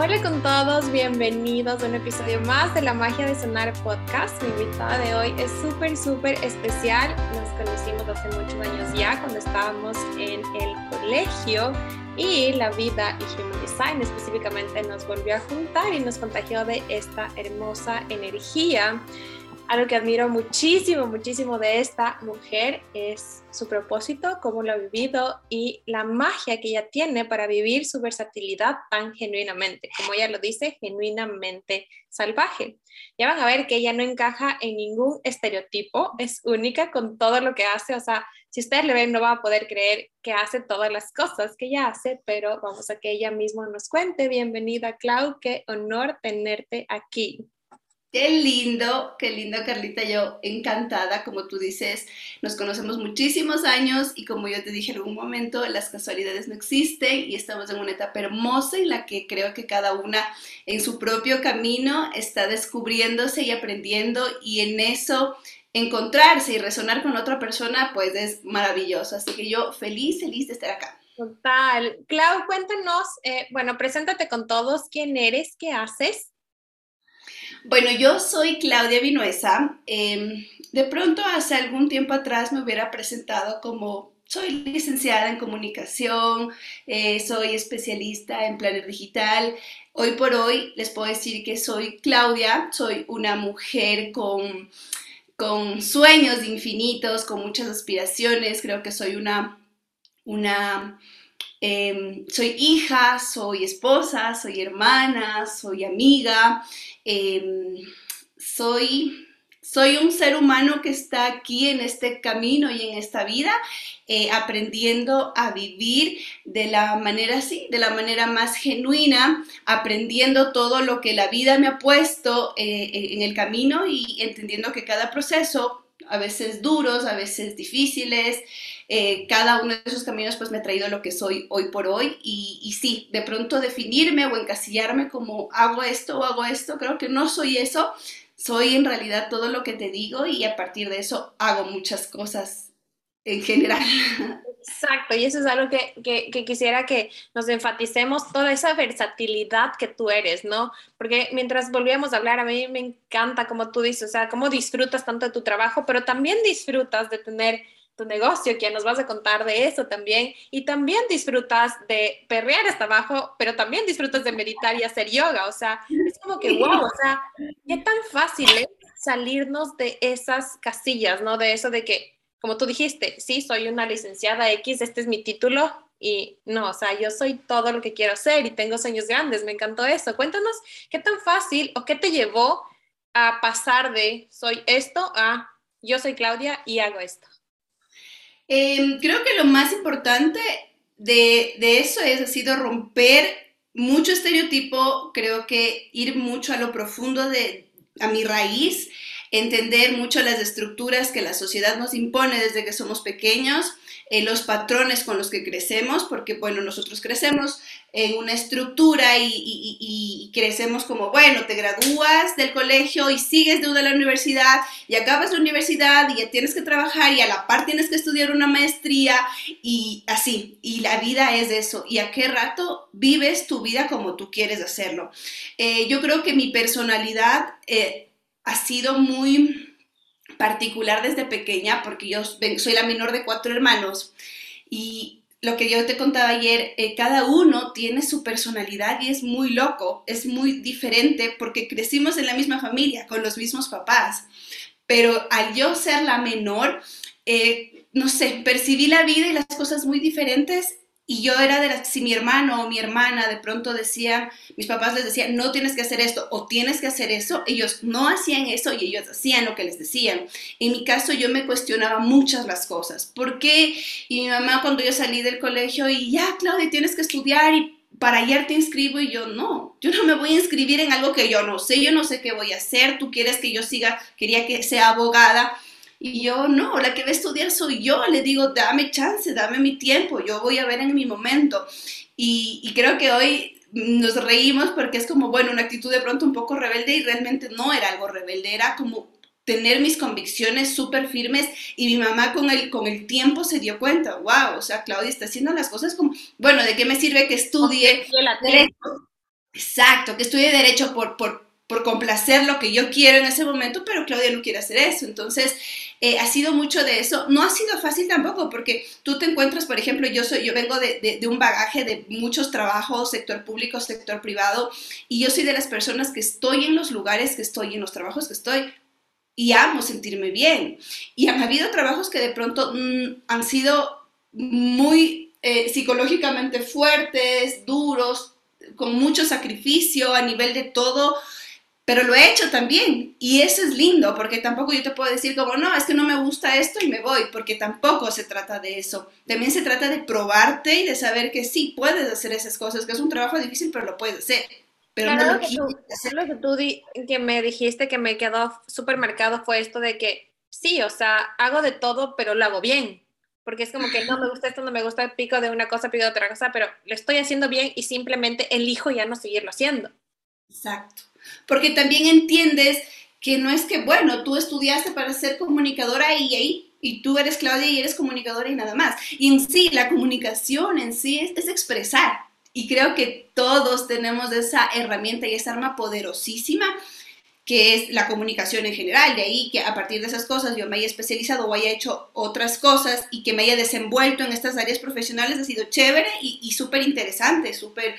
Hola con todos, bienvenidos a un episodio más de La Magia de Sonar Podcast. Mi invitada de hoy es súper, súper especial. Nos conocimos hace muchos años ya cuando estábamos en el colegio y la vida y Human Design específicamente nos volvió a juntar y nos contagió de esta hermosa energía. Algo que admiro muchísimo, muchísimo de esta mujer es su propósito, cómo lo ha vivido y la magia que ella tiene para vivir su versatilidad tan genuinamente, como ella lo dice, genuinamente salvaje. Ya van a ver que ella no encaja en ningún estereotipo, es única con todo lo que hace, o sea, si ustedes le ven no va a poder creer que hace todas las cosas que ella hace, pero vamos a que ella misma nos cuente. Bienvenida, Clau, qué honor tenerte aquí. Qué lindo, qué lindo Carlita, yo encantada, como tú dices, nos conocemos muchísimos años y como yo te dije en algún momento, las casualidades no existen y estamos en una etapa hermosa en la que creo que cada una en su propio camino está descubriéndose y aprendiendo y en eso encontrarse y resonar con otra persona pues es maravilloso, así que yo feliz, feliz de estar acá. Total. Clau, cuéntanos, eh, bueno, preséntate con todos, quién eres, qué haces. Bueno, yo soy Claudia Vinuesa. Em, de pronto, hace algún tiempo atrás me hubiera presentado como soy licenciada en comunicación, eh, soy especialista en planner digital. Hoy por hoy les puedo decir que soy Claudia, soy una mujer con, con sueños infinitos, con muchas aspiraciones. Creo que soy una, una Em, soy hija, soy esposa, soy hermana, soy amiga, em, soy, soy un ser humano que está aquí en este camino y en esta vida, eh, aprendiendo a vivir de la manera así, de la manera más genuina, aprendiendo todo lo que la vida me ha puesto eh, en el camino y entendiendo que cada proceso, a veces duros, a veces difíciles, eh, cada uno de esos caminos pues me ha traído lo que soy hoy por hoy y, y, sí, de pronto definirme o encasillarme como hago esto o hago esto, creo que no soy eso, soy en realidad todo lo que te digo y a partir de eso hago muchas cosas en general. Exacto, y eso es algo que, que, que, quisiera que nos enfaticemos, toda esa versatilidad que tú eres, ¿no? Porque mientras volvíamos a hablar, a mí me encanta como tú dices, o sea, cómo disfrutas tanto de tu trabajo, pero también disfrutas de tener tu negocio, que nos vas a contar de eso también. Y también disfrutas de perrear hasta abajo, pero también disfrutas de meditar y hacer yoga. O sea, es como que, wow, o sea, qué tan fácil es salirnos de esas casillas, ¿no? De eso de que, como tú dijiste, sí, soy una licenciada X, este es mi título. Y no, o sea, yo soy todo lo que quiero ser y tengo sueños grandes, me encantó eso. Cuéntanos, ¿qué tan fácil o qué te llevó a pasar de soy esto a yo soy Claudia y hago esto? Em, creo que lo más importante de, de eso es, ha sido romper mucho estereotipo, creo que ir mucho a lo profundo de, a mi raíz, entender mucho las estructuras que la sociedad nos impone desde que somos pequeños, eh, los patrones con los que crecemos, porque bueno, nosotros crecemos en una estructura y, crecemos como, bueno, te gradúas del colegio y sigues de la universidad y acabas la universidad y ya tienes que trabajar y a la par tienes que estudiar una maestría y así, y la vida es eso, y a qué rato vives tu vida como tú quieres hacerlo. Eh, yo creo que mi personalidad eh, ha sido muy particular desde pequeña porque yo soy la menor de cuatro hermanos y lo que yo te contaba ayer, eh, cada uno tiene su personalidad y es muy loco, es muy diferente porque crecimos en la misma familia, con los mismos papás. Pero al yo ser la menor, eh, no sé, percibí la vida y las cosas muy diferentes y yo era de las, si mi hermano o mi hermana de pronto decían, mis papás les decían, no tienes que hacer esto o tienes que hacer eso, ellos no hacían eso y ellos hacían lo que les decían. En mi caso yo me cuestionaba muchas las cosas. ¿Por qué? Y mi mamá cuando yo salí del colegio y ya, Claudia, tienes que estudiar y para ayer te inscribo y yo no, yo no me voy a inscribir en algo que yo no sé, yo no sé qué voy a hacer, tú quieres que yo siga, quería que sea abogada y yo, no, la que va a estudiar soy yo, le digo, dame chance, dame mi tiempo, yo voy a ver en mi momento. Y, creo que hoy nos reímos porque es como, bueno, una actitud de pronto un poco rebelde y realmente no era algo rebelde, era como tener mis convicciones súper firmes y mi mamá con el, con el tiempo se dio cuenta, wow, o sea, Claudia está haciendo las cosas como, bueno, ¿de qué me sirve que estudie derecho? Exacto, que estudie derecho por, por, por complacer lo que yo quiero en ese momento, pero Claudia no quiere hacer eso. Entonces, eh, ha sido mucho de eso. No ha sido fácil tampoco, porque tú te encuentras, por ejemplo, yo, soy, yo vengo de, de, de, un bagaje de muchos trabajos, sector público, sector privado, y yo soy de las personas que estoy en los lugares que estoy, en los trabajos que estoy, y amo sentirme bien. Y han habido trabajos que de pronto mmm, han sido muy eh, psicológicamente fuertes, duros, con mucho sacrificio a nivel de todo, pero lo he hecho también y eso es lindo porque tampoco yo te puedo decir como, no, es que no me gusta esto y me voy, porque tampoco se trata de eso. También se trata de probarte y de saber que sí, puedes hacer esas cosas, que es un trabajo difícil, pero lo puedes hacer. Pero claro, no lo, que tú, lo que tú di, que me dijiste que me quedó súper marcado fue esto de que sí, o sea, hago de todo, pero lo hago bien porque es como que no me gusta esto, no me gusta, pico de una cosa, pico de otra cosa, pero lo estoy haciendo bien y simplemente elijo ya no seguirlo haciendo. Exacto, porque también entiendes que no es que, bueno, tú estudiaste para ser comunicadora y ahí, y tú eres Claudia y eres comunicadora y nada más. Y en sí, la comunicación en sí es, es expresar. Y creo que todos tenemos esa herramienta y esa arma poderosísima que es la comunicación en general, de ahí que a partir de esas cosas yo me haya especializado o haya hecho otras cosas y que me haya desenvuelto en estas áreas profesionales ha sido chévere y, y súper interesante, súper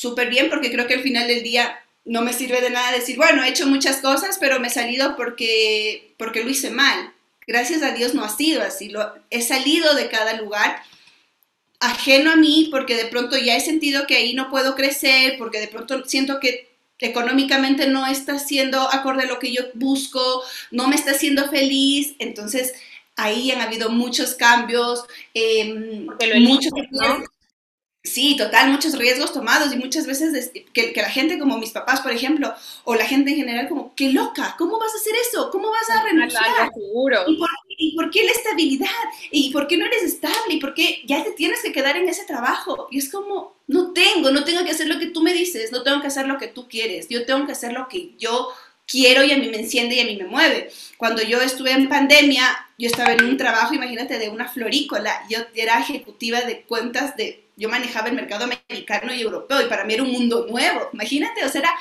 súper bien, porque creo que al final del día no me sirve de nada decir, bueno, he hecho muchas cosas, pero me he salido porque, porque lo hice mal. Gracias a Dios no ha sido así, lo, he salido de cada lugar ajeno a mí porque de pronto ya he sentido que ahí no puedo crecer, porque de pronto siento que económicamente no está siendo acorde a lo que yo busco, no me está haciendo feliz, entonces ahí han habido muchos cambios, eh, muchos, ¿no? Sí, total, muchos riesgos tomados y muchas veces que, que, la gente como mis papás, por ejemplo, o la gente en general como, qué loca, ¿cómo vas a hacer eso? ¿Cómo vas a renunciar? Seguro. ¿Y por, ¿Y por qué la estabilidad? ¿Y por qué no eres estable? ¿Y por qué ya te tienes que quedar en ese trabajo? Y es como, no tengo, no tengo que hacer lo que tú me dices, no tengo que hacer lo que tú quieres, yo tengo que hacer lo que yo quiero y a mí me enciende y a mí me mueve. Cuando yo estuve en pandemia, yo estaba en un trabajo, imagínate, de una florícola, yo era ejecutiva de cuentas de yo manejaba el mercado americano y europeo y para mí era un mundo nuevo, imagínate, o sea, era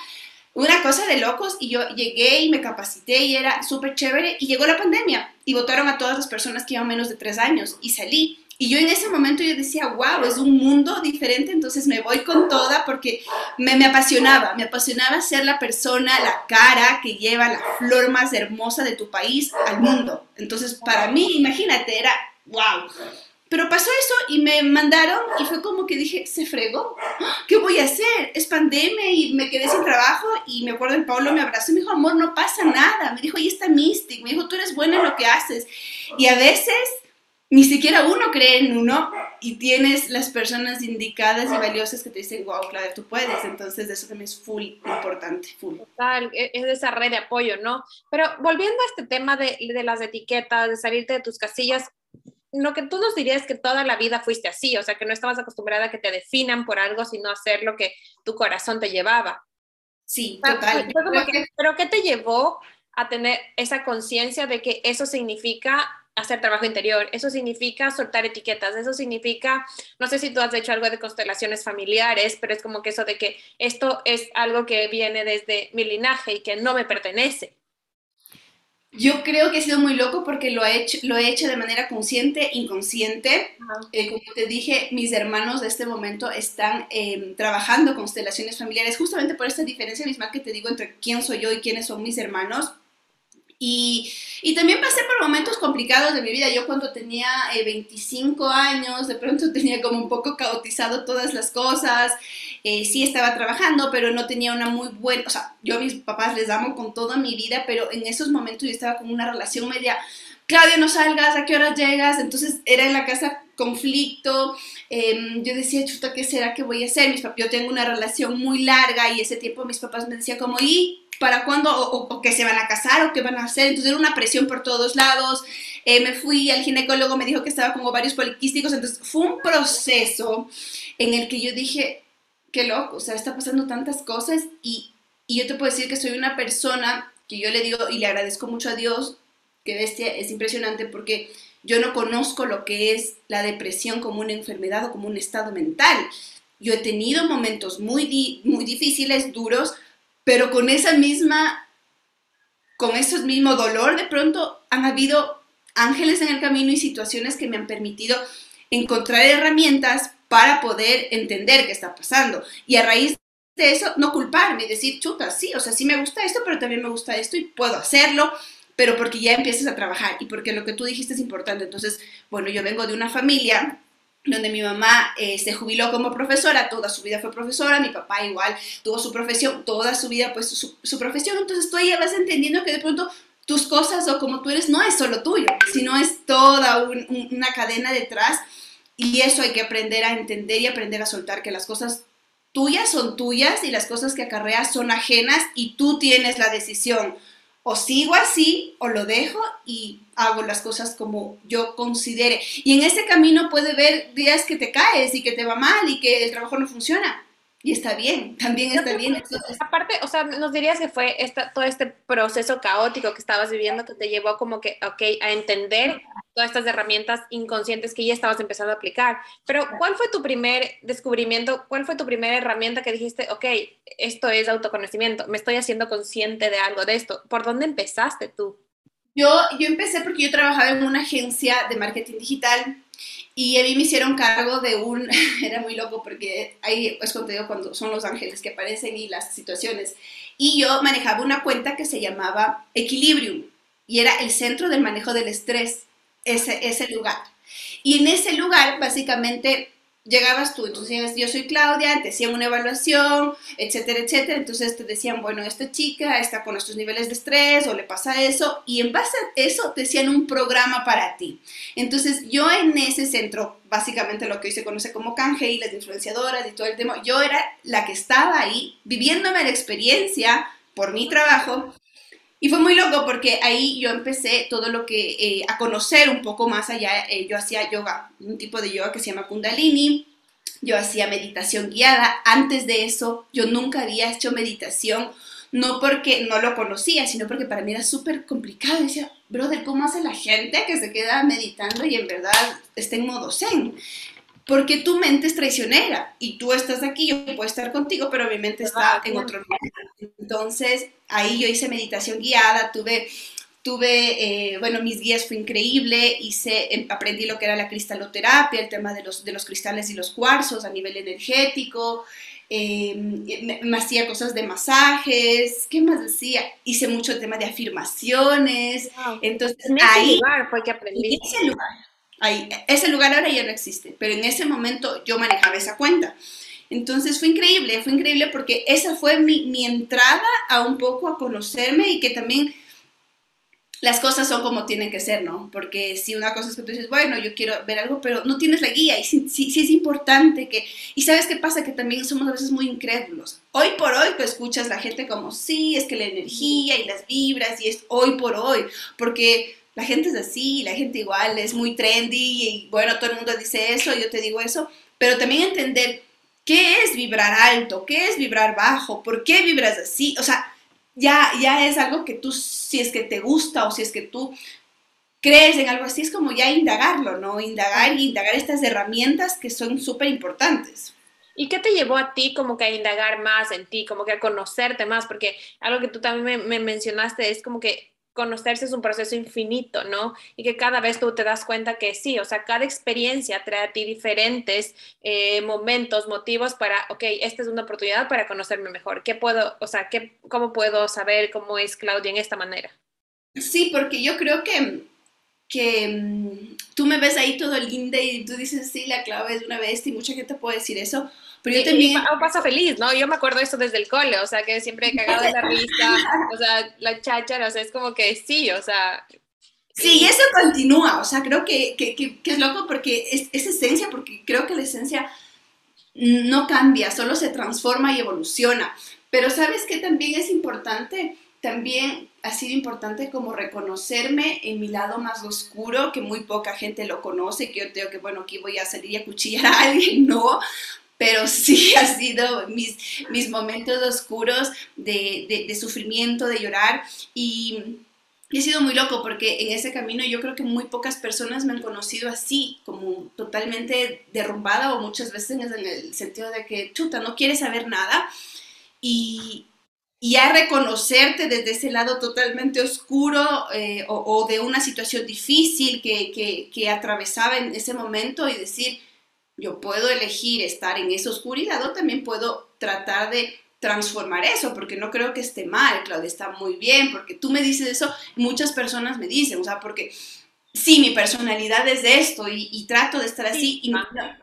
una cosa de locos y yo llegué y me capacité y era súper chévere y llegó la pandemia y votaron a todas las personas que llevan menos de tres años y salí. Y yo en ese momento yo decía, wow, es un mundo diferente, entonces me voy con toda porque me, me apasionaba, me apasionaba ser la persona, la cara que lleva la flor más hermosa de tu país al mundo. Entonces para mí, imagínate, era wow. Pero pasó eso y me mandaron y fue como que dije, se fregó, ¿qué voy a hacer? Es pandemia y me quedé sin trabajo y me acuerdo el Pablo me abrazó y me dijo, amor, no pasa nada. Me dijo, ahí está Mystic, me dijo, tú eres buena en lo que haces. Y a veces ni siquiera uno cree en uno y tienes las personas indicadas y valiosas que te dicen, wow, Claudia, tú puedes. Entonces, eso también es full importante, full. Total, e-, es esa red de apoyo, ¿no? Pero volviendo a este tema de, de las etiquetas, de salirte de tus casillas, lo que tú nos dirías es que toda la vida fuiste así, o sea, que no estabas acostumbrada a que te definan por algo, sino hacer lo que tu corazón te llevaba. Sí, total. que, pero ¿qué te llevó a tener esa conciencia de que eso significa hacer trabajo interior, eso significa soltar etiquetas, eso significa, no sé si tú has hecho algo de constelaciones familiares, pero es como que eso de que esto es algo que viene desde mi linaje y que no me pertenece. Yo creo que he sido muy loco porque lo he hecho, lo he hecho de manera consciente, inconsciente. Eh, como te dije, mis hermanos de este momento están eh, trabajando constelaciones familiares justamente por esta diferencia misma que te digo entre quién soy yo y quiénes son mis hermanos. Y, y, también pasé por momentos complicados de mi vida. Yo cuando tenía eh, 25 años, de pronto tenía como un poco caotizado todas las cosas. Eh, sí estaba trabajando, pero no tenía una muy buena, o sea, yo a mis papás les amo con toda mi vida, pero en esos momentos yo estaba con una relación media, Claudia, no salgas, ¿a qué hora llegas? Entonces era en la casa conflicto, eh, yo decía, chuta, ¿qué será que voy a hacer? Mis yo tengo una relación muy larga y ese tiempo mis papás me decían como, ¿y para cuándo? O, o, que se van a casar o qué van a hacer. Entonces era una presión por todos lados. Eh, me fui al ginecólogo, me dijo que estaba con ovarios poliquísticos. Entonces fue un proceso en el que yo dije, qué loco, o sea, está pasando tantas cosas y, y yo te puedo decir que soy una persona que yo le digo y le agradezco mucho a Dios, que bestia, es impresionante porque yo no conozco lo que es la depresión como una enfermedad o como un estado mental. yo he tenido momentos muy, muy difíciles, duros, pero con esa misma, con ese mismo dolor, de pronto han habido ángeles en el camino y situaciones que me han permitido encontrar herramientas para poder entender qué está pasando. Y a raíz de eso, no culparme y decir, chuta, sí, o sea, sí me gusta esto, pero también me gusta esto y puedo hacerlo, pero porque ya empiezas a trabajar y porque lo que tú dijiste es importante. Entonces, bueno, yo vengo de una familia donde mi mamá eh, se jubiló como profesora, toda su vida fue profesora, mi papá igual tuvo su profesión, toda su vida pues su, profesión, entonces tú ya vas entendiendo que de pronto tus cosas o como tú eres no es solo tuyo, sino es toda una cadena detrás. Y eso hay que aprender a entender y aprender a soltar que las cosas tuyas son tuyas y las cosas que acarreas son ajenas y tú tienes la decisión o sigo así o lo dejo y hago las cosas como yo considere. Y en ese camino puede ver días que te caes y que te va mal y que el trabajo no funciona. Y está bien, también está bien. Aparte, o sea, nos dirías que fue esta, todo este proceso caótico que estabas viviendo que te llevó como que, ok, a entender todas estas herramientas inconscientes que ya estabas empezando a aplicar. Pero, ¿cuál fue tu primer descubrimiento? ¿Cuál fue tu primera herramienta que dijiste, ok, esto es autoconocimiento, me estoy haciendo consciente de algo de esto? ¿Por dónde empezaste tú? Yo, yo empecé porque yo trabajaba en una agencia de marketing digital y mí me hicieron cargo de un, era muy loco porque ahí es cuando digo cuando son los ángeles que aparecen y las situaciones. Y yo manejaba una cuenta que se llamaba Equilibrium y era el centro del manejo del estrés, ese, ese lugar. Y en ese lugar básicamente llegabas tú, entonces yo soy Claudia, te hacían una evaluación, etcétera, etcétera, entonces te decían, bueno, esta chica está con estos niveles de estrés o le pasa eso, y en base a eso te hacían un programa para ti. Entonces yo en ese centro, básicamente lo que hoy se conoce como canje y las influenciadoras y todo el tema, yo era la que estaba ahí viviéndome la experiencia por mi trabajo y fue muy loco porque ahí yo empecé todo lo que, eh, a conocer un poco más allá. Eh, yo hacía yoga, un tipo de yoga que se llama Kundalini. Yo hacía meditación guiada. Antes de eso, yo nunca había hecho meditación, no porque no lo conocía, sino porque para mí era súper complicado. decía, brother, ¿cómo hace la gente que se queda meditando y en verdad está en modo zen? porque tu mente es traicionera y tú estás aquí, yo puedo estar contigo, pero mi mente está en otro lugar. Entonces, ahí yo hice meditación guiada, tuve, tuve eh, bueno, mis guías fue increíble, hice, em, aprendí lo que era la cristaloterapia, el tema de los, de los cristales y los cuarzos a nivel energético, em, me, hacía cosas de masajes, ¿qué más decía? Hice mucho tema de afirmaciones, entonces en ese ahí... Lugar fue que aprendí. En ese lugar Ahí, ese lugar ahora ya no existe, pero en ese momento yo manejaba esa cuenta. Entonces fue increíble, fue increíble porque esa fue mi, entrada a un poco a conocerme y que también las cosas son como tienen que ser, ¿no? Porque si una cosa es que tú dices, bueno, yo quiero ver algo, pero no tienes la guía y sí, sí, es importante que... Y sabes qué pasa, que también somos a veces muy incrédulos. Hoy por hoy tú escuchas la gente como, sí, es que la energía y las vibras y es hoy por hoy, porque la gente es así, la gente igual es muy trendy y bueno, todo el mundo dice eso, yo te digo eso, pero también entender qué es vibrar alto, qué es vibrar bajo, por qué vibras así, o sea, ya, ya es algo que tú, si es que te gusta o si es que tú crees en algo así, es como ya indagarlo, ¿no? Indagar y indagar estas herramientas que son súper importantes. ¿Y qué te llevó a ti como que a indagar más en ti, como que a conocerte más? Porque algo que tú también me mencionaste es como que conocerse es un proceso infinito, ¿no? Y que cada vez tú te das cuenta que sí, o sea, cada experiencia trae a ti diferentes eh, momentos, motivos para, ok, esta es una oportunidad para conocerme mejor. ¿Qué puedo, o sea, qué, cómo puedo saber cómo es Claudia en esta manera? Sí, porque yo creo que, que mm, tú me ves ahí todo linda y tú dices, sí, la clave es una bestia y mucha gente puede decir eso, pero yo también... Y, pasa feliz, ¿no? Yo me acuerdo eso desde el cole, o sea, que siempre he cagado de la risa, o sea, la cháchara, o sea, es como que sí, o sea... Sí, y eso continúa, o sea, creo que, que, que, es loco porque es, es, esencia, porque creo que la esencia no cambia, solo se transforma y evoluciona. Pero sabes que también es importante, también ha sido importante como reconocerme en mi lado más oscuro, que muy poca gente lo conoce, que yo tengo que, bueno, aquí voy a salir y a cuchillar a alguien, no, pero sí ha sido mis, mis momentos oscuros de, de, sufrimiento, de llorar y, Y ha sido muy loco porque en ese camino yo creo que muy pocas personas me han conocido así, como totalmente derrumbada o muchas veces en el sentido de que, chuta, no quieres saber nada. Y, y a reconocerte desde ese lado totalmente oscuro eh, o, de una situación difícil que, que, que, atravesaba en ese momento y decir, yo puedo elegir estar en esa oscuridad o también puedo tratar de transformar eso, porque no creo que esté mal, Claudia, está muy bien, porque tú me dices eso, muchas personas me dicen, o sea, porque sí, mi personalidad es de esto y, trato de estar así y,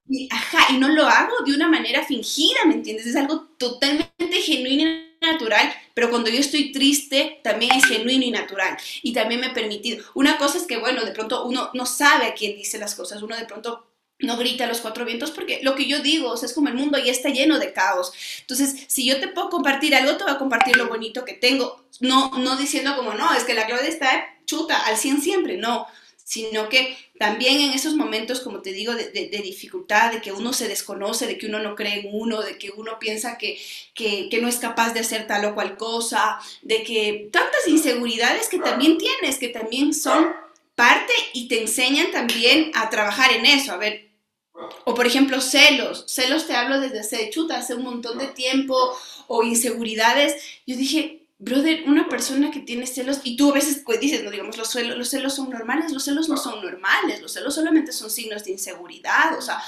y, ajá, y no lo hago de una manera fingida, ¿me entiendes? Es algo totalmente genuino y natural, pero cuando yo estoy triste también es genuino y natural y también me he permitido. Una cosa es que, bueno, de pronto uno no sabe a quién dice las cosas, uno de pronto no grita a los cuatro vientos porque lo que yo digo, es como el mundo ya está lleno de caos. Entonces, si yo te puedo compartir algo, te voy a compartir lo bonito que tengo. No, no diciendo como, no, es que la Claudia está chuta al 100 siempre, no, sino que también en esos momentos, como te digo, de, dificultad, de que uno se desconoce, de que uno no cree en uno, de que uno piensa que, que no es capaz de hacer tal o cual cosa, de que tantas inseguridades que también tienes, que también son parte y te enseñan también a trabajar en eso. A ver, o por ejemplo, celos. Celos te hablo desde hace chuta, hace un montón de tiempo, o inseguridades. Yo dije, brother, una persona que tiene celos, y tú a veces pues, dices, no digamos, los celos, los celos son normales, los celos no son normales, los celos solamente son signos de inseguridad, o sea,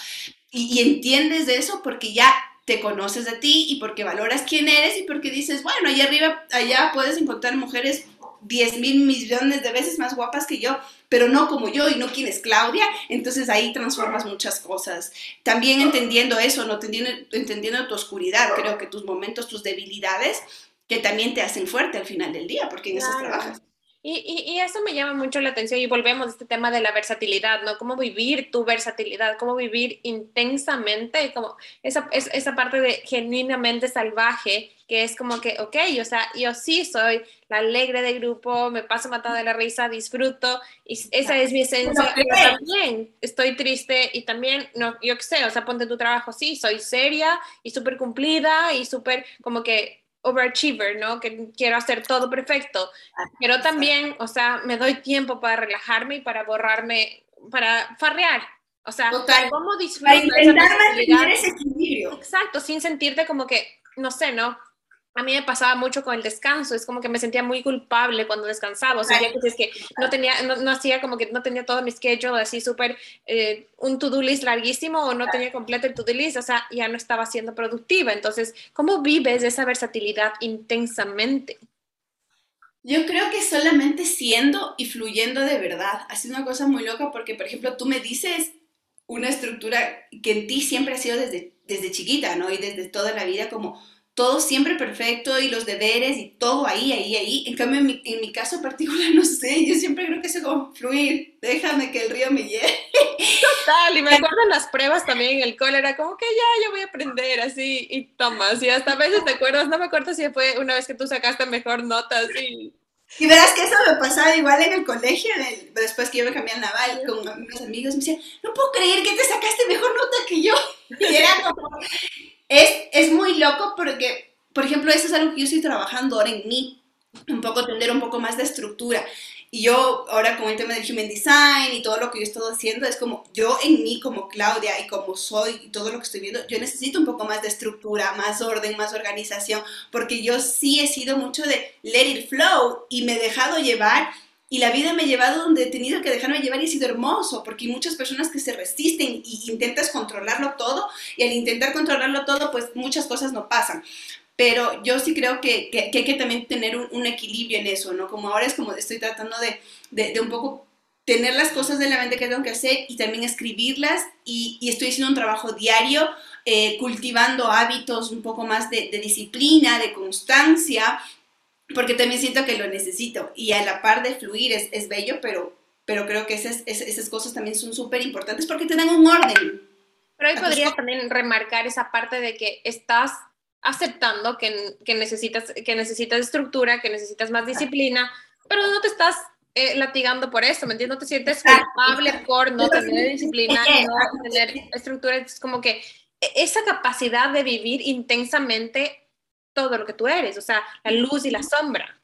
y, entiendes de eso porque ya te conoces de ti y porque valoras quién eres y porque dices, bueno, allá arriba, allá puedes encontrar mujeres 10 mil millones de veces más guapas que yo, pero no como yo y no quién es Claudia, entonces ahí transformas muchas cosas. También entendiendo eso, no entendiendo, entendiendo tu oscuridad, creo que tus momentos, tus debilidades, que también te hacen fuerte al final del día, porque en eso trabajas. Y, y, eso me llama mucho la atención y volvemos a este tema de la versatilidad, ¿no? Cómo vivir tu versatilidad, cómo vivir intensamente, como esa, esa parte de genuinamente salvaje, que es como que, ok, o sea, yo sí soy la alegre del grupo, me paso matada de la risa, disfruto, y esa es mi esencia, pero también estoy triste y también, no, yo qué sé, o sea, ponte tu trabajo, sí, soy seria y súper cumplida y súper como que overachiever, ¿no? Que quiero hacer todo perfecto, pero también, o sea, me doy tiempo para relajarme y para borrarme, para farrear. O sea, ¿cómo disfrutar para intentar mantener ese equilibrio. Exacto, sin sentirte como que, no sé, ¿no? A mí me pasaba mucho con el descanso, es como que me sentía muy culpable cuando descansaba, o sea, ya que es que no tenía, no, hacía como que no tenía todo mi schedule así súper, eh, un to-do list larguísimo o no tenía completo el to-do list, o sea, ya no estaba siendo productiva. Entonces, ¿cómo vives esa versatilidad intensamente? Yo creo que solamente siendo y fluyendo de verdad. Ha sido una cosa muy loca porque, por ejemplo, tú me dices una estructura que en ti siempre ha sido desde, desde chiquita, ¿no? Y desde toda la vida como todo siempre perfecto y los deberes y todo ahí, ahí, ahí. En cambio, en mi, en mi caso particular, no sé, yo siempre creo que es como fluir, déjame que el río me lleve. Total, y me acuerdo en las pruebas también en el cole, era como que ya, yo voy a aprender así, y tomas, y hasta a veces te acuerdas, no me acuerdo si fue una vez que tú sacaste mejor nota, así. Y verás que eso me pasaba igual en el colegio, después que yo me cambié al naval con mis amigos, me decían, no puedo creer que te sacaste mejor nota que yo. Y era como, es, es muy loco porque, por ejemplo, eso es algo que yo estoy trabajando ahora en mí, un poco tener un poco más de estructura. Y yo ahora con el tema del Human Design y todo lo que yo he haciendo, es como yo en mí como Claudia y como soy y todo lo que estoy viendo, yo necesito un poco más de estructura, más orden, más organización, porque yo sí he sido mucho de let it flow y me he dejado llevar y la vida me ha llevado donde he tenido que dejarme llevar y ha sido hermoso, porque hay muchas personas que se resisten y intentas controlarlo todo, y al intentar controlarlo todo, pues muchas cosas no pasan. Pero yo sí creo que, que, hay que también tener un, equilibrio en eso, ¿no? Como ahora es como estoy tratando de, de, un poco tener las cosas de la mente que tengo que hacer y también escribirlas y, estoy haciendo un trabajo diario eh, cultivando hábitos un poco más de, disciplina, de constancia, porque también siento que lo necesito y a la par de fluir es, es bello, pero, pero creo que esas, esas cosas también son súper importantes porque te dan un orden. Pero ahí podrías también remarcar esa parte de que estás aceptando que, que, necesitas, que necesitas estructura, que necesitas más disciplina, pero no te estás eh, latigando por eso, ¿me entiendes? No te sientes culpable por no tener disciplina, no tener estructura. Es como que e, esa capacidad de vivir intensamente todo lo que tú eres, o sea, la luz y la sombra.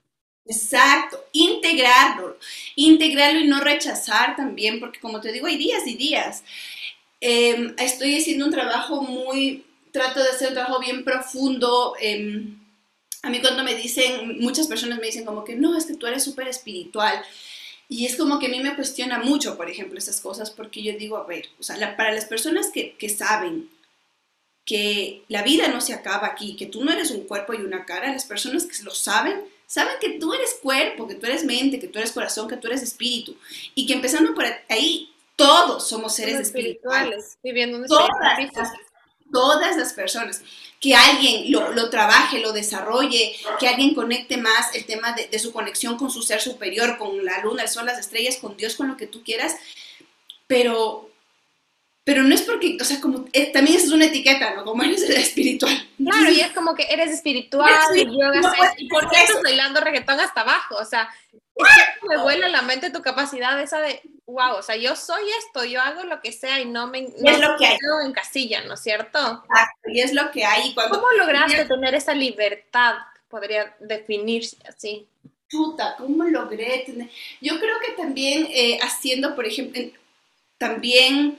Exacto, integrarlo, integrarlo y no rechazar también, porque como te digo, hay días y días. Em, estoy haciendo un trabajo muy, trato de hacer un trabajo bien profundo. Em, a mí cuando me dicen, muchas personas me dicen como que no, es que tú eres súper espiritual. Y es como que a mí me cuestiona mucho, por ejemplo, esas cosas, porque yo digo, a ver, o sea, para las personas que, que saben que la vida no se acaba aquí, que tú no eres un cuerpo y una cara, las personas que lo saben, saben que tú eres cuerpo, que tú eres mente, que tú eres corazón, que tú eres espíritu. Y que empezando por ahí, todos somos seres espirituales, viviendo un todas, las, todas las personas. Que alguien lo, lo, trabaje, lo desarrolle, que alguien conecte más el tema de, de su conexión con su ser superior, con la luna, el sol, las estrellas, con Dios, con lo que tú quieras. Pero pero no es porque, o sea, como eh, también es una etiqueta, ¿no? Como eres espiritual. Claro, y es como que eres espiritual, y yoga, ¿y por qué estás bailando reggaetón hasta abajo? O sea, me vuela la mente tu capacidad esa de, wow, o sea, yo soy esto, yo hago lo que sea y no me no es lo que hay. en casilla, ¿no es cierto? Exacto, y es lo que hay. Cuando ¿Cómo lograste tener esa libertad? Podría definirse así. Puta, ¿cómo logré tener? Yo creo que también eh, haciendo, por ejemplo, también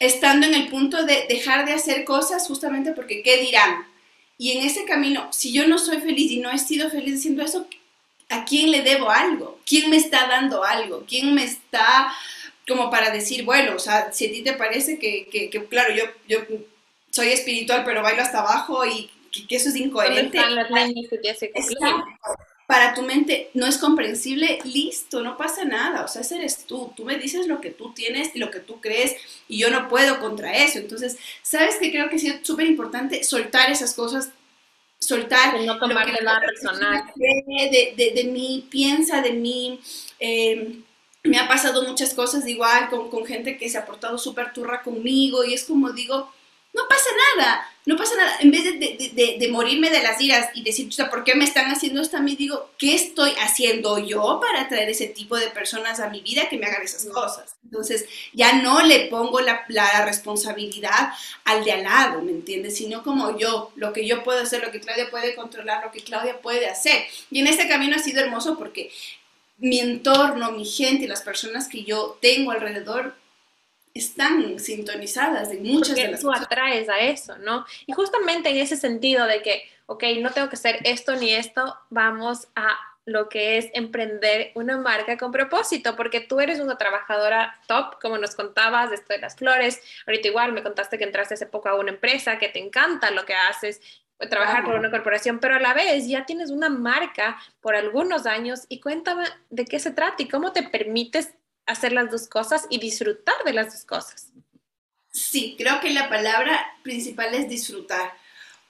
estando en el punto de dejar de hacer cosas justamente porque ¿qué dirán? Y en ese camino, si yo no soy feliz y no he sido feliz haciendo eso, ¿a quién le debo algo? ¿Quién me está dando algo? ¿Quién me está como para decir, bueno, o sea, si a ti te parece que, que, que claro, yo, yo soy espiritual, pero bailo hasta abajo y que, eso es incoherente. Exacto para tu mente no es comprensible, listo, no pasa nada, o sea, ese eres tú, tú me dices lo que tú tienes y lo que tú crees y yo no puedo contra eso. Entonces, ¿sabes qué creo que es súper importante? Soltar esas cosas, soltar... no tomar de nada personal. De, de, de, mí, piensa de mí. Eh, me ha pasado muchas cosas igual con, con gente que se ha portado súper turra conmigo y es como digo, no pasa nada, no pasa nada. En vez de, morirme de las iras y decir, ¿por qué me están haciendo esto a mí? Digo, ¿qué estoy haciendo yo para atraer ese tipo de personas a mi vida que me hagan esas cosas? Entonces, ya no le pongo la, responsabilidad al de al lado, ¿me entiendes? Sino como yo, lo que yo puedo hacer, lo que Claudia puede controlar, lo que Claudia puede hacer. Y en este camino ha sido hermoso porque mi entorno, mi gente, las personas que yo tengo alrededor están sintonizadas en muchas Porque de las tú atraes a eso, ¿no? Y justamente en ese sentido de que, ok, no tengo que hacer esto ni esto, vamos a lo que es emprender una marca con propósito, porque tú eres una trabajadora top, como nos contabas, de esto de las flores. Ahorita igual me contaste que entraste hace poco a una empresa, que te encanta lo que haces, trabajar por una corporación, pero a la vez ya tienes una marca por algunos años y cuéntame de qué se trata y cómo te permites hacer las dos cosas y disfrutar de las dos cosas. Sí, creo que la palabra principal es disfrutar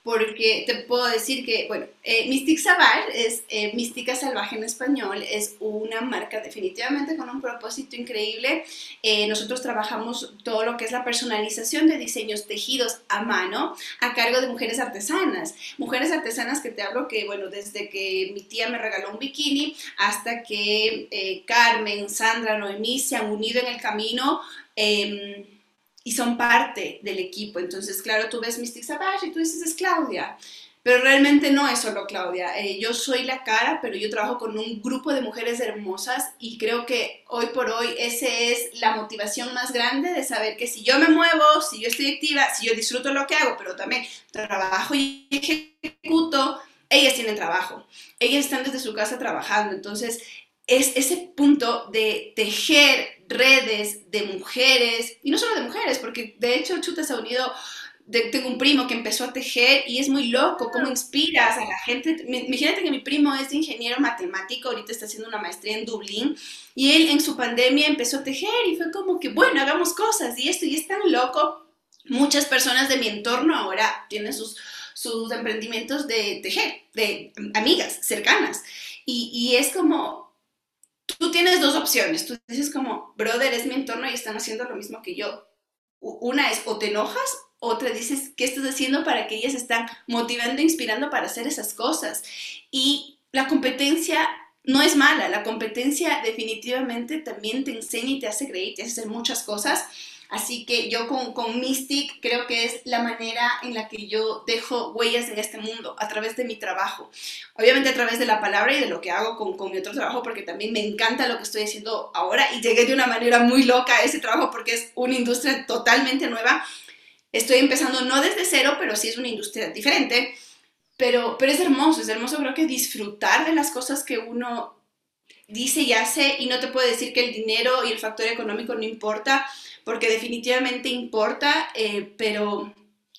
porque te puedo decir que, bueno, eh, Mystic Sabar es eh, Mística Salvaje en español, es una marca definitivamente con un propósito increíble. Eh, nosotros trabajamos todo lo que es la personalización de diseños tejidos a mano a cargo de mujeres artesanas. Mujeres artesanas que te hablo que, bueno, desde que mi tía me regaló un bikini hasta que eh, Carmen, Sandra, Noemí se han unido en el camino. Eh, y son parte del equipo. Entonces, claro, tú ves Mystic Savage y tú dices, es Claudia. Pero realmente no es solo Claudia. Eh, yo soy la cara, pero yo trabajo con un grupo de mujeres hermosas y creo que hoy por hoy esa es la motivación más grande de saber que si yo me muevo, si yo estoy activa, si yo disfruto lo que hago, pero también trabajo y ejecuto, ellas tienen trabajo. Ellas están desde su casa trabajando. Entonces, es ese punto de tejer redes de mujeres, y no solo de mujeres, porque de hecho Chuta se ha unido, tengo un primo que empezó a tejer y es muy loco cómo inspiras a la gente. Imagínate que mi primo es ingeniero matemático, ahorita está haciendo una maestría en Dublín, y él en su pandemia empezó a tejer y fue como que, bueno, hagamos cosas y esto, y es tan loco. Muchas personas de mi entorno ahora tienen sus, sus emprendimientos de tejer, de amigas cercanas. Y, y es como, tú tienes dos opciones. Tú dices como, brother, es mi entorno y están haciendo lo mismo que yo. Una es o te enojas, otra dices, ¿qué estás haciendo para que ellas están motivando, inspirando para hacer esas cosas? Y la competencia no es mala, la competencia definitivamente también te enseña y te hace creer, te hace hacer muchas cosas. Así que yo con, con Mystic creo que es la manera en la que yo dejo huellas en este mundo, a través de mi trabajo. Obviamente a través de la palabra y de lo que hago con, con mi otro trabajo, porque también me encanta lo que estoy haciendo ahora y llegué de una manera muy loca a ese trabajo porque es una industria totalmente nueva. Estoy empezando no desde cero, pero sí es una industria diferente. Pero, pero es hermoso, es hermoso creo que disfrutar de las cosas que uno dice y hace y no te puedo decir que el dinero y el factor económico no importa, porque definitivamente importa, eh, pero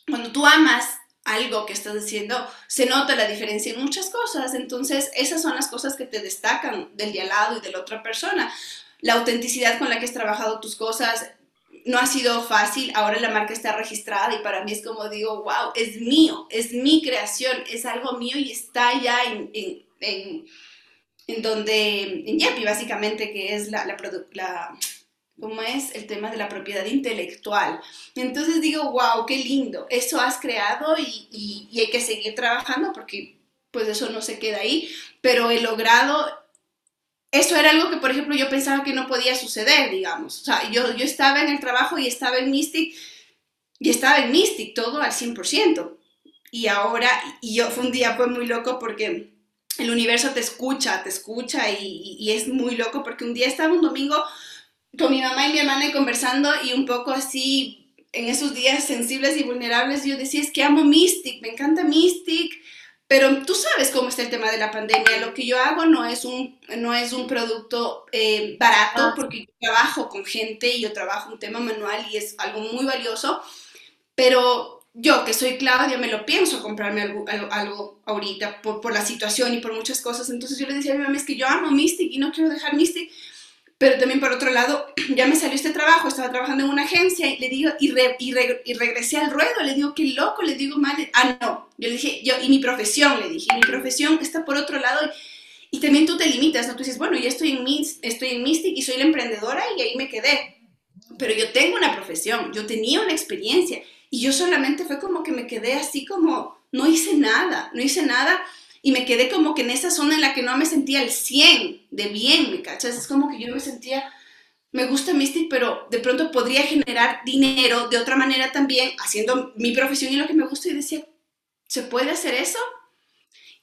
cuando tú amas algo que estás haciendo, se nota la diferencia en muchas cosas. Entonces, esas son las cosas que te destacan del de al lado y de la otra persona. La autenticidad con la que has trabajado tus cosas no ha sido fácil. Ahora la marca está registrada y para mí es como digo, wow, es mío, es mi creación, es algo mío y está ya en en donde, en Yapi básicamente, que es la ¿cómo es? El tema de la propiedad intelectual. Entonces digo, wow, qué lindo, eso has creado y, y, hay que seguir trabajando porque pues eso no se queda ahí, pero he logrado, eso era algo que por ejemplo yo pensaba que no podía suceder, digamos, o sea, yo, yo estaba en el trabajo y estaba en Mystic y estaba en Mystic todo al 100%. Y ahora, y yo fue un día fue muy loco porque el universo te escucha, te escucha y, es muy loco porque un día estaba un domingo con mi mamá y mi hermana conversando y un poco así en esos días sensibles y vulnerables yo decía es que amo Mystic, me encanta Mystic, pero tú sabes cómo está el tema de la pandemia. Lo que yo hago no es un, no es un producto eh, barato ah. porque yo trabajo con gente y yo trabajo un tema manual y es algo muy valioso, pero yo que soy Claudia me lo pienso comprarme algo, algo, ahorita por, por, la situación y por muchas cosas. Entonces yo le decía a mi mamá, es que yo amo Mystic y no quiero dejar Mystic. Pero también por otro lado, ya me salió este trabajo, estaba trabajando en una agencia y le digo, y, y, y regresé al ruedo, le digo, qué loco, le digo, mal, ah, no, yo le dije, yo, y mi profesión, le dije, mi profesión está por otro lado y también tú te limitas, ¿no? Tú dices, bueno, ya estoy en, estoy en Mystic y soy la emprendedora y ahí me quedé. Pero yo tengo una profesión, yo tenía una experiencia y yo solamente fue como que me quedé así como, no hice nada, no hice nada y me quedé como que en esa zona en la que no me sentía el 100 de bien, ¿me cachas? Es como que yo me sentía, me gusta Mystic, pero de pronto podría generar dinero de otra manera también, haciendo mi profesión y lo que me gusta y decía, ¿se puede hacer eso?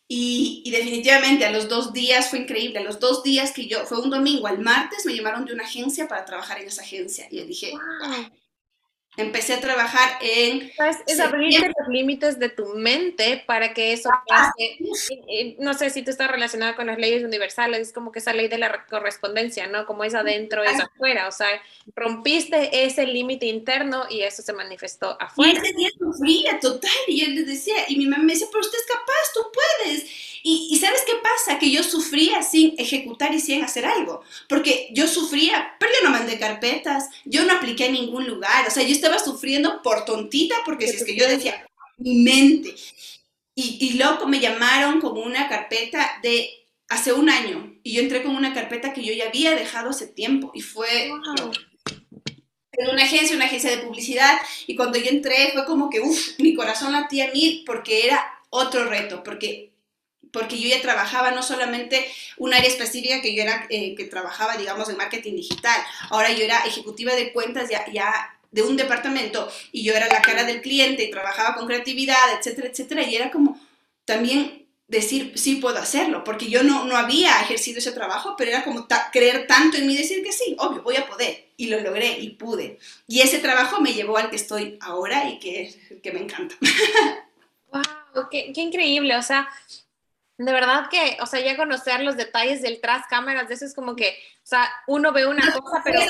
Y, y, definitivamente a los dos días fue increíble, a los dos días que yo, fue un domingo, al martes me llamaron de una agencia para trabajar en esa agencia y yo dije, wow empecé a trabajar en... Es, abrir los límites de tu mente para que eso ah, pase. no sé si tú estás relacionada con las leyes universales, es como que esa ley de la correspondencia, ¿no? Como es adentro, es afuera. O sea, rompiste ese límite interno y eso se manifestó afuera. Y ese día sufría total. Y él le decía, y mi mamá me decía, pero usted es capaz, tú puedes. Y, ¿sabes qué pasa? Que yo sufría sin ejecutar y sin hacer algo. Porque yo sufría, pero yo no mandé carpetas, yo no apliqué a ningún lugar. O sea, yo estaba sufriendo por tontita porque si es que yo decía, mi mente. Y, y luego me llamaron con una carpeta de hace un año. Y yo entré con una carpeta que yo ya había dejado hace tiempo. Y fue... En una agencia, una agencia de publicidad, y cuando yo entré fue como que, uff, mi corazón latía mil porque era otro reto, porque porque yo ya trabajaba no solamente un área específica que yo era, eh, que trabajaba, digamos, en marketing digital, ahora yo era ejecutiva de cuentas ya, ya de un departamento y yo era la cara del cliente y trabajaba con creatividad, etcétera, etcétera, y era como también decir, sí puedo hacerlo, porque yo no, no había ejercido ese trabajo, pero era como creer tanto en mí, decir que sí, obvio, voy a poder, y lo logré y pude. Y ese trabajo me llevó al que estoy ahora y que, que me encanta. ¡Wow! Qué, qué increíble! O sea, de verdad que, o sea, ya conocer los detalles del tras cámaras, de eso es como que, o sea, uno ve una cosa, pero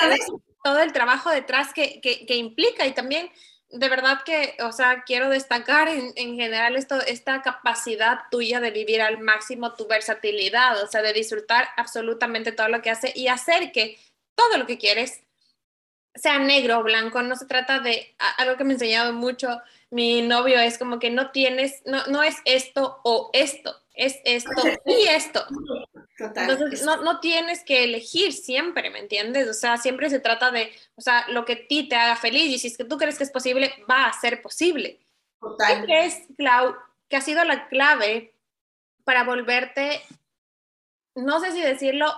todo el trabajo detrás que, que, implica y también, de verdad que, o sea, quiero destacar en, en, general esto, esta capacidad tuya de vivir al máximo tu versatilidad, o sea, de disfrutar absolutamente todo lo que hace y hacer que todo lo que quieres sea negro o blanco, no se trata de algo que me ha enseñado mucho mi novio, es como que no tienes, no, no es esto o esto, es esto y esto. Entonces, no, no, tienes que elegir siempre, ¿me entiendes? O sea, siempre se trata de, o sea, lo que a ti te haga feliz y si es que tú crees que es posible, va a ser posible. Total. ¿Qué crees, Clau, que ha sido la clave para volverte, no sé si decirlo,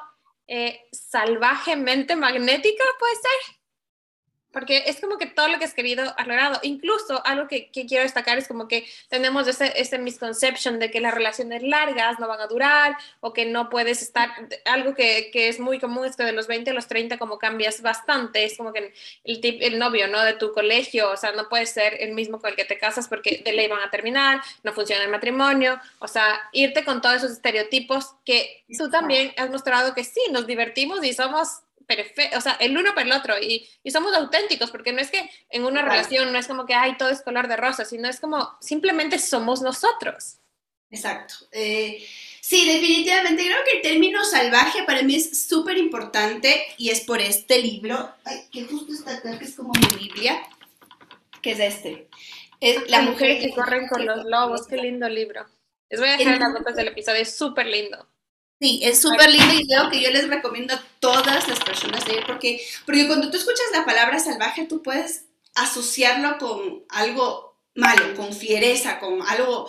eh, salvajemente magnética, puede ser? Porque es como que todo lo que has querido has logrado. Incluso algo que, que quiero destacar es como que tenemos ese, ese misconception de que las relaciones largas no van a durar o que no puedes estar, algo que, que, es muy común es que de los 20 a los 30 como cambias bastante, es como que el, tip, el novio, ¿no? De tu colegio, o sea, no puede ser el mismo con el que te casas porque de ley van a terminar, no funciona el matrimonio, o sea, irte con todos esos estereotipos que tú también has mostrado que sí, nos divertimos y somos perfecto, o sea, el uno para el otro y, y, somos auténticos, porque no es que en una relación no es como que, ay, todo es color de rosa, sino es como simplemente somos nosotros. Exacto. Eh, sí, definitivamente creo que el término salvaje para mí es súper importante y es por este libro, ay, que justo está acá, que es como mi Biblia, que es este. Es La mujer que, corren con los lobos, qué lindo libro. Les voy a dejar las notas del episodio, es súper lindo. Sí, es súper lindo y creo que yo les recomiendo a todas las personas leer porque, porque cuando tú escuchas la palabra salvaje tú puedes asociarlo con algo malo, con fiereza, con algo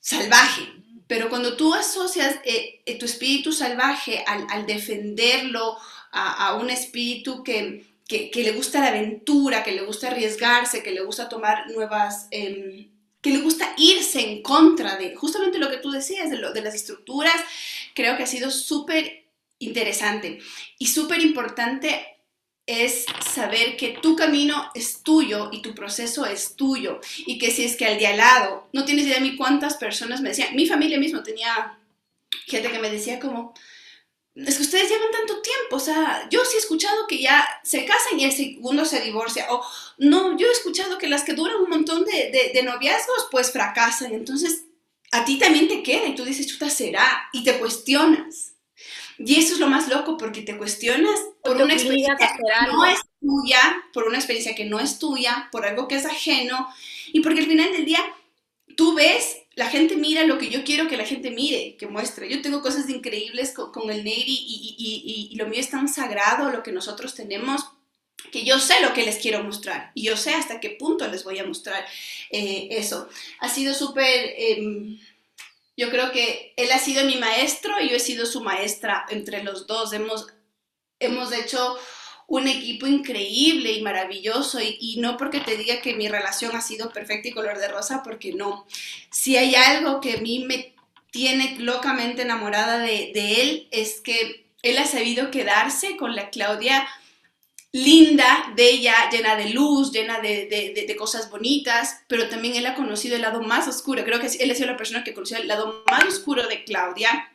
salvaje. Pero cuando tú asocias eh, eh, tu espíritu salvaje al, defenderlo a, un espíritu que, que, le gusta la aventura, que le gusta arriesgarse, que le gusta tomar nuevas... Em, que le gusta irse en contra de justamente lo que tú decías, de, lo, de las estructuras, creo que ha sido súper interesante. Y súper importante es saber que tu camino es tuyo y tu proceso es tuyo. Y que si es que al de al lado, no tienes idea de mí cuántas personas me decían, mi familia mismo tenía gente que me decía como, es que ustedes llevan tanto tiempo, o sea, yo sí he escuchado que ya se casan y el segundo se divorcia, o no, yo he escuchado que las que duran un montón de, de, noviazgos pues fracasan, entonces a ti también te queda y tú dices, chuta, será, y te cuestionas. Y eso es lo más loco, porque te cuestionas por una experiencia que no es tuya, por una experiencia que no es tuya, por algo que es ajeno, y porque al final del día tú ves, la gente mira lo que yo quiero que la gente mire, que muestre. Yo tengo cosas increíbles con, el Neri y, y, lo mío es tan sagrado, lo que nosotros tenemos, que yo sé lo que les quiero mostrar y yo sé hasta qué punto les voy a mostrar eh, eso. Ha sido súper, em, yo creo que él ha sido mi maestro y yo he sido su maestra entre los dos. Hemos, hemos hecho un equipo increíble y maravilloso y, no porque te diga que mi relación ha sido perfecta y color de rosa, porque no. Si hay algo que a mí me tiene locamente enamorada de, de él es que él ha sabido quedarse con la Claudia linda, bella, llena de luz, llena de, de, de, cosas bonitas, pero también él ha conocido el lado más oscuro. Creo que él ha sido la persona que conoció el lado más oscuro de Claudia.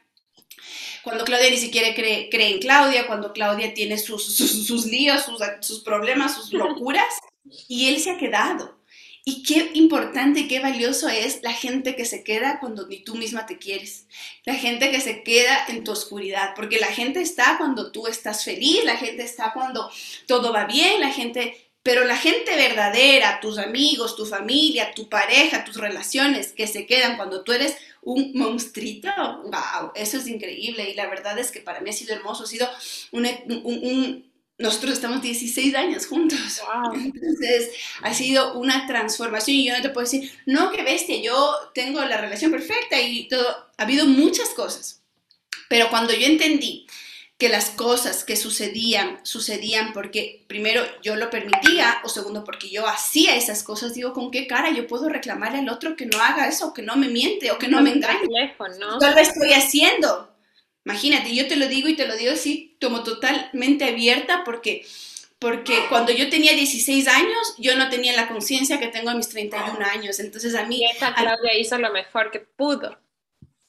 Cuando Claudia ni siquiera cree, cree en Claudia, cuando Claudia tiene sus, sus, sus líos, sus, sus problemas, sus locuras, y él se ha quedado. Y qué importante y qué valioso es la gente que se queda cuando ni tú misma te quieres. La gente que se queda en tu oscuridad. Porque la gente está cuando tú estás feliz, la gente está cuando todo va bien, la gente... Pero la gente verdadera, tus amigos, tu familia, tu pareja, tus relaciones que se quedan cuando tú eres un monstruito, wow, eso es increíble. Y la verdad es que para mí ha sido hermoso, ha sido un, un nosotros estamos 16 años juntos. Entonces, ha sido una transformación y yo no te puedo decir, no, que bestia, yo tengo la relación perfecta y todo. Ha habido muchas cosas. Pero cuando yo entendí que las cosas que sucedían, sucedían porque primero yo lo permitía o segundo porque yo hacía esas cosas, digo, ¿con qué cara yo puedo reclamarle al otro que no haga eso, que no me miente o que no, me engañe? Lejos, ¿no? Yo lo estoy haciendo. Imagínate, yo te lo digo y te lo digo así como totalmente abierta porque, porque cuando yo tenía 16 años, yo no tenía la conciencia que tengo a mis 31 años. Entonces a mí... Y esta Claudia hizo lo mejor que pudo.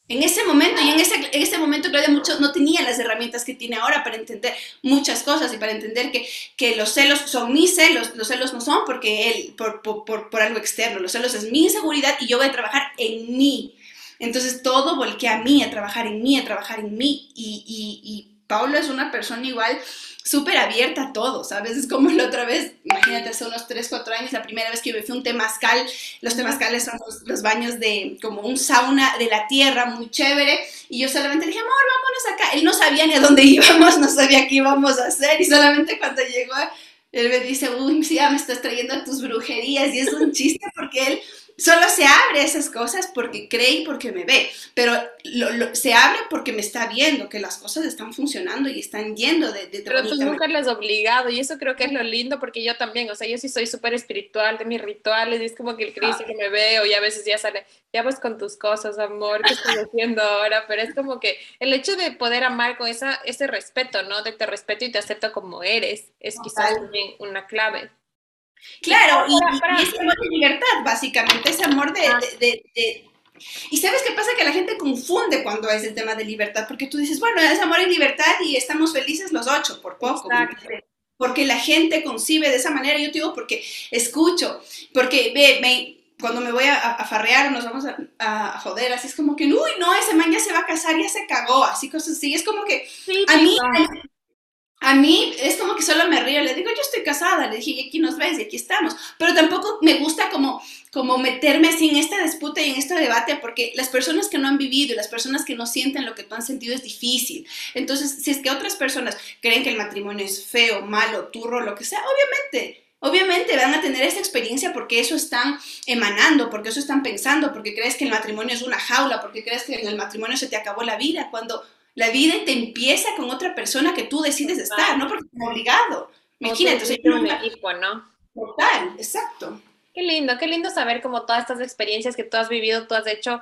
En ese momento, y en ese, en ese momento Claudia mucho, no tenía las herramientas que tiene ahora para entender muchas cosas y para entender que, que los celos son mis celos, los celos no son porque él, por, por, por, por algo externo, los celos es mi inseguridad y yo voy a trabajar en mí. Entonces todo volqué a mí, a trabajar en mí, a trabajar en mí. Y, y, y Paulo es una persona igual súper abierta a todo, ¿sabes? Es como la otra vez, imagínate, hace unos 3, 4 años, la primera vez que me fui a un temazcal, los temazcales son los, baños de como un sauna de la tierra, muy chévere, y yo solamente dije, amor, vámonos acá. Él no sabía ni a dónde íbamos, no sabía qué íbamos a hacer, y solamente cuando llegó, él me dice, uy, sí, ya me estás trayendo a tus brujerías, y es un chiste porque él solo se abre esas cosas porque cree y porque me ve, pero se abre porque me está viendo que las cosas están funcionando y están yendo de, de Pero tú nunca le has obligado y eso creo que es lo lindo porque yo también, o sea, yo sí soy súper espiritual de mis rituales y es como que el Cristo que me veo y a veces ya sale, ya vas con tus cosas, amor, ¿qué estoy haciendo ahora? Pero es como que el hecho de poder amar con esa, ese respeto, ¿no? De te respeto y te acepto como eres, es quizás también una clave. Claro, y, ese amor de libertad, básicamente, ese amor ah. de, de, Y sabes qué pasa? Que la gente confunde cuando es el tema de libertad, porque tú dices, bueno, es amor y libertad y estamos felices los ocho, por poco. Porque la gente concibe de esa manera, yo te digo, porque escucho, porque ve, me, cuando me voy a, a farrear nos vamos a, a, joder, así es como que, uy, no, ese man ya se va a casar, ya se cagó, así cosas así, es como que a mí, a mí es como que solo me río, le digo, yo estoy casada, le dije, y aquí nos ves, y aquí estamos. Pero tampoco me gusta como, como meterme así en esta disputa y en este debate, porque las personas que no han vivido y las personas que no sienten lo que tú has sentido es difícil. Entonces, si es que otras personas creen que el matrimonio es feo, malo, turro, lo que sea, obviamente, Obviamente van a tener esa experiencia porque eso están emanando, porque eso están pensando, porque crees que el matrimonio es una jaula, porque crees que en el matrimonio se te acabó la vida, cuando la vida te empieza con otra persona que tú decides estar, no porque estás obligado. Imagínate, entonces un equipo, ¿no? Total, exacto. Qué lindo, qué lindo saber como todas estas experiencias que tú has vivido, tú has hecho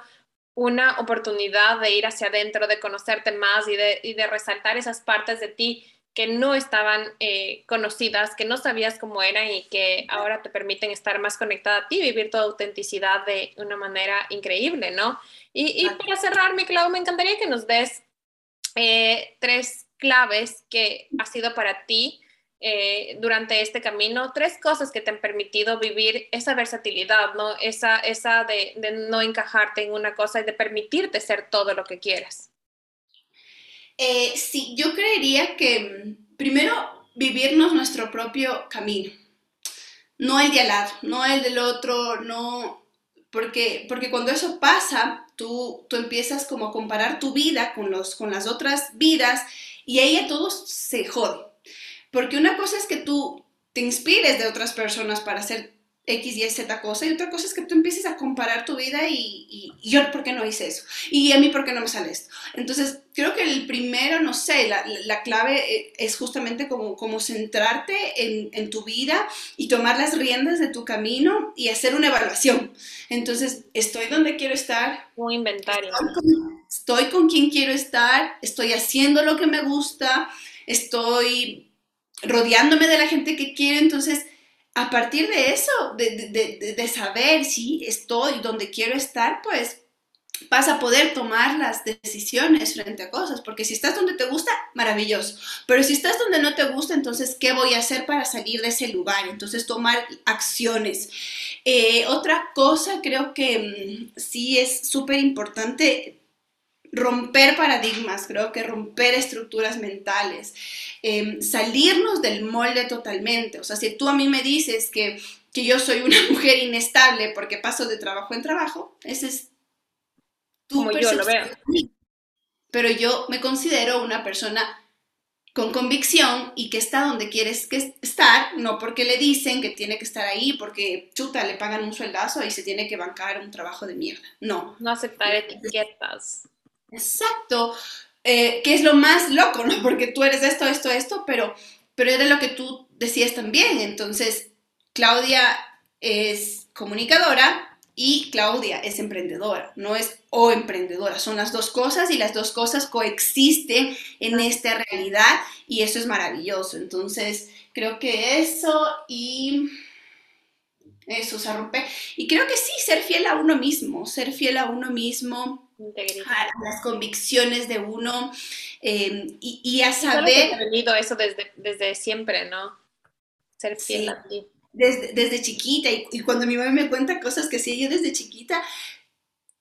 una oportunidad de ir hacia adentro, de conocerte más y de, y de resaltar esas partes de ti que no estaban eh, conocidas, que no sabías cómo eran y que ahora te permiten estar más conectada a ti, vivir tu autenticidad de una manera increíble, ¿no? Y, y para cerrar, mi Clau, me encantaría que nos des eh, tres claves que ha sido para ti eh, durante este camino, tres cosas que te han permitido vivir esa versatilidad, ¿no? Esa, esa de, no encajarte en una cosa y de permitirte ser todo lo que quieras. Eh, sí, yo creería que mm, primero vivirnos nuestro propio camino, no el de al lado, no el del otro, no, porque, porque cuando eso pasa, tú, tú empiezas como a comparar tu vida con, los, con las otras vidas y ahí a todos se jode. Porque una cosa es que tú te inspires de otras personas para hacer X, Y, Z cosa, y otra cosa es que tú empieces a comparar tu vida y, y, yo, ¿por qué no hice eso? Y a mí, ¿por qué no me sale esto? Entonces, creo que el primero, no sé, la, la clave eh, es justamente como, como centrarte en, en, tu vida y tomar las riendas de tu camino y hacer una evaluación. Entonces, ¿estoy donde quiero estar? Un inventario. Estoy con, estoy con quien quiero estar, estoy haciendo lo que me gusta, estoy rodeándome de la gente que quiero, entonces a partir de eso, de, saber si estoy donde quiero estar, pues vas a poder tomar las decisiones frente a cosas, porque si estás donde te gusta, maravilloso, pero si estás donde no te gusta, entonces, ¿qué voy a hacer para salir de ese lugar? Entonces, tomar acciones. Eh, otra cosa, creo que mm, sí es súper importante romper paradigmas, creo que romper estructuras mentales, em, salirnos del molde totalmente. O sea, si tú a mí me dices que, que yo soy una mujer inestable porque paso de trabajo en trabajo, ese es Como yo lo veo. Pero yo me considero una persona con convicción y que está donde quieres que estar, no porque le dicen que tiene que estar ahí, porque chuta, le pagan un sueldazo y se tiene que bancar un trabajo de mierda. No. No aceptar etiquetas. Exacto, eh, que es lo más loco, ¿no? Porque tú eres esto, esto, esto, pero, pero era lo que tú decías también. Entonces, Claudia es comunicadora y Claudia es emprendedora, no es o emprendedora, son las dos cosas y las dos cosas coexisten en esta realidad y eso es maravilloso. Entonces, creo que eso y eso se rompe. Y creo que sí, ser fiel a uno mismo, ser fiel a uno mismo a las convicciones de uno em, y, a saber... Ha venido eso desde, desde siempre, ¿no? Ser fiel a ti. Desde, desde chiquita y, cuando mi mamá me cuenta cosas que hacía yo desde chiquita,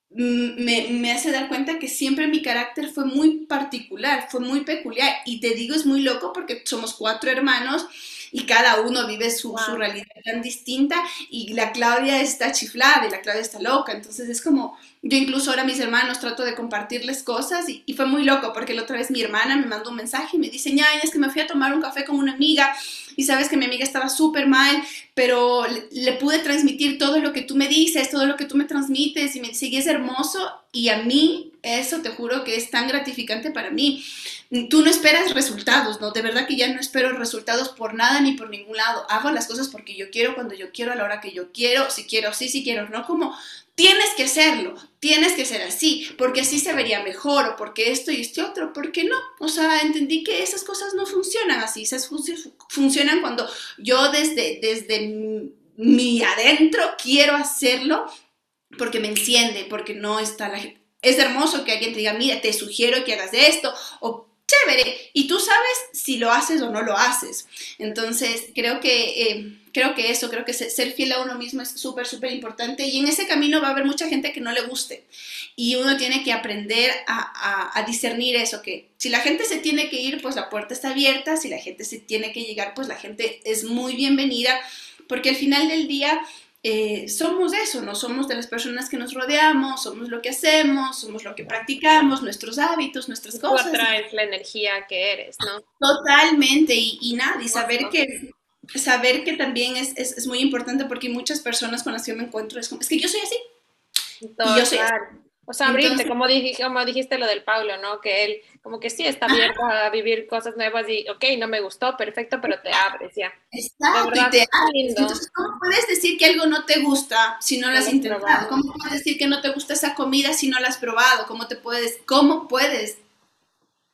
mm, me, me, hace dar cuenta que siempre mi carácter fue muy particular, fue muy peculiar. Y te digo, es muy loco porque somos cuatro hermanos y cada uno vive su, su, realidad tan distinta y la Claudia está chiflada y la Claudia está loca, entonces es como, yo incluso ahora mis hermanos trato de compartirles cosas y, fue muy loco porque la otra vez mi hermana me mandó un mensaje y me dice, ñaña, es que me fui a tomar un café con una amiga y sabes que mi amiga estaba súper mal, pero le, pude transmitir todo lo que tú me dices, todo lo que tú me transmites y me dice, es hermoso y a mí eso te juro que es tan gratificante para mí tú no esperas resultados, ¿no? De verdad que ya no espero resultados por nada ni por ningún lado. Hago las cosas porque yo quiero, cuando yo quiero, a la hora que yo quiero, si quiero, sí, si quiero, no como tienes que hacerlo, tienes que ser así, porque así se vería mejor, o porque esto y este otro, ¿por qué no? O sea, entendí que esas cosas no funcionan así, esas funcionan cuando yo desde, desde mi adentro quiero hacerlo porque me enciende, porque no está la gente. Es hermoso que alguien te diga, mira, te sugiero que hagas esto, o chévere. Y tú sabes si lo haces o no lo haces. Entonces, creo que, eh, creo que eso, creo que ser fiel a uno mismo es súper, súper importante. Y en ese camino va a haber mucha gente que no le guste. Y uno tiene que aprender a, a discernir eso, que si la gente se tiene que ir, pues la puerta está abierta. Si la gente se tiene que llegar, pues la gente es muy bienvenida. Porque al final del día eh, somos eso, no somos de las personas que nos rodeamos, somos lo que hacemos, somos lo que practicamos, nuestros hábitos, nuestras cosas. Tú atraes la energía que eres, ¿no? Totalmente, y, y nada, y saber que, saber que también es, es, es, muy importante porque muchas personas con las que yo me encuentro es como, es que yo soy así. y yo soy así. O sea, abrirte, como, dijiste, como dijiste lo del Pablo, ¿no? Que él como que sí está abierto a vivir cosas nuevas y, ok, no me gustó, perfecto, pero te abres ya. Exacto, y te abres. Entonces, ¿cómo puedes decir que algo no te gusta si no lo has intentado? ¿Cómo puedes decir que no te gusta esa comida si no la has probado? ¿Cómo, te puedes, cómo puedes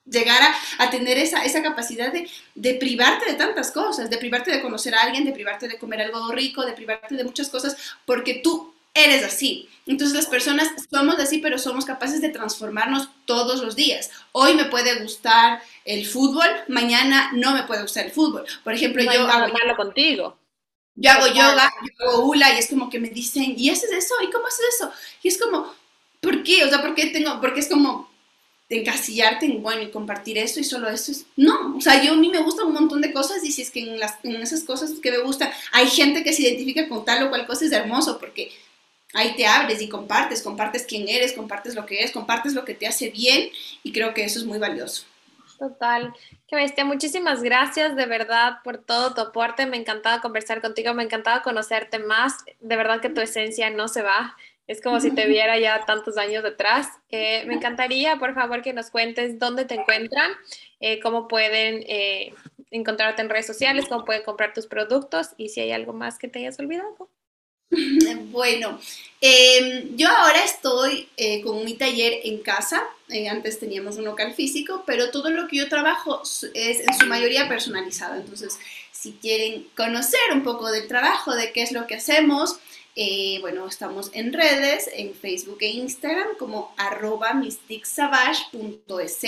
llegar a, a tener esa, esa capacidad de, de, privarte de tantas cosas, de privarte de conocer a alguien, de privarte de comer algo rico, de privarte de muchas cosas, porque tú eres así. Entonces las personas somos así, pero somos capaces de transformarnos todos los días. Hoy me puede gustar el fútbol, mañana no me puede gustar el fútbol. Por ejemplo, no yo hago malo contigo. Yo hago yoga, yo hago hula y es como que me dicen, ¿y haces eso? ¿Y cómo haces eso? Y es como, ¿por qué? O sea, ¿por qué tengo? Porque es como encasillarte en, bueno, y compartir eso y solo eso es, no, o sea, yo a mí me gustan un montón de cosas y si es que en, las, en esas cosas que me gustan hay gente que se identifica con tal o cual cosa es hermoso porque ahí te abres y compartes, compartes quién eres, compartes lo que es, compartes lo que te hace bien y creo que eso es muy valioso. Total, qué bestia. Muchísimas gracias de verdad por todo tu aporte. Me encantaba conversar contigo, me encantaba conocerte más. De verdad que tu esencia no se va. Es como si te viera ya tantos años detrás. Eh, me encantaría, por favor, que nos cuentes dónde te encuentran, eh, cómo pueden eh, encontrarte en redes sociales, cómo pueden comprar tus productos y si hay algo más que te hayas olvidado. Bueno, eh, yo ahora estoy con mi taller en casa. Antes teníamos un local físico, pero todo lo que yo trabajo es en su mayoría personalizado. Entonces, si quieren conocer un poco del trabajo, de qué es lo que hacemos, eh, bueno, estamos en redes, en Facebook e Instagram como arroba mysticsavage.es.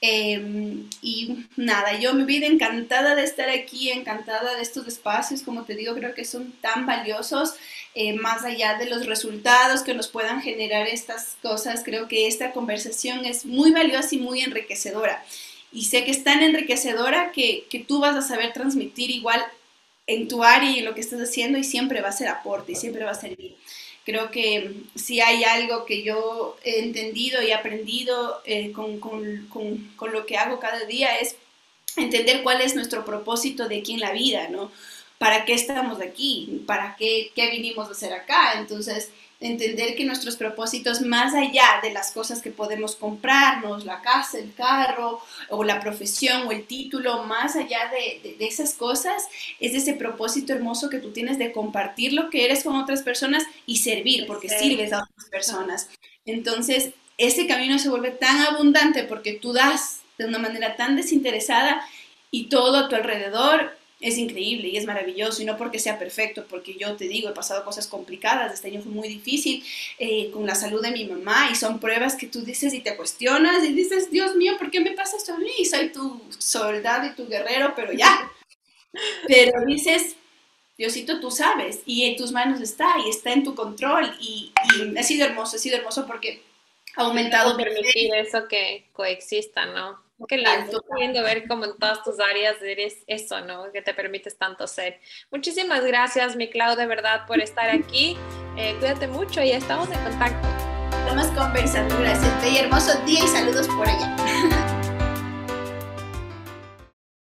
Eh, y nada, yo me vida encantada de estar aquí, encantada de estos espacios, como te digo, creo que son tan valiosos, eh, más allá de los resultados que nos puedan generar estas cosas, creo que esta conversación es muy valiosa y muy enriquecedora. Y sé que es tan enriquecedora que, que tú vas a saber transmitir igual en tu área y en lo que estás haciendo y siempre va a ser aporte y siempre va a servir. Creo que si hay algo que yo he entendido y aprendido eh, con, con, con, con, lo que hago cada día es entender cuál es nuestro propósito de aquí en la vida, ¿no? ¿Para qué estamos aquí? ¿Para qué, qué vinimos a hacer acá? Entonces, entender que nuestros propósitos, más allá de las cosas que podemos comprarnos, la casa, el carro, o la profesión, o el título, más allá de, de, de, esas cosas, es ese propósito hermoso que tú tienes de compartir lo que eres con otras personas y servir, porque sí. sirves a otras personas. Entonces, ese camino se vuelve tan abundante porque tú das de una manera tan desinteresada y todo a tu alrededor es increíble y es maravilloso y no porque sea perfecto, porque yo te digo, he pasado cosas complicadas, este año fue muy difícil eh, con la salud de mi mamá y son pruebas que tú dices y te cuestionas y dices, Dios mío, ¿por qué me pasa esto a mí? Soy tu soldado y tu guerrero, pero ya. Pero dices, Diosito, tú sabes y en tus manos está y está en tu control y, y ha sido hermoso, ha sido hermoso porque aumentado. permitir eso que coexista, ¿no? Qué lindo, lindo ver cómo en todas tus áreas eres eso, ¿no? Que te permites tanto ser. Muchísimas gracias, mi Clau, de verdad, por estar aquí. Eh, cuídate mucho y estamos en contacto. Estamos conversando. Gracias. Y hermoso día y saludos por allá.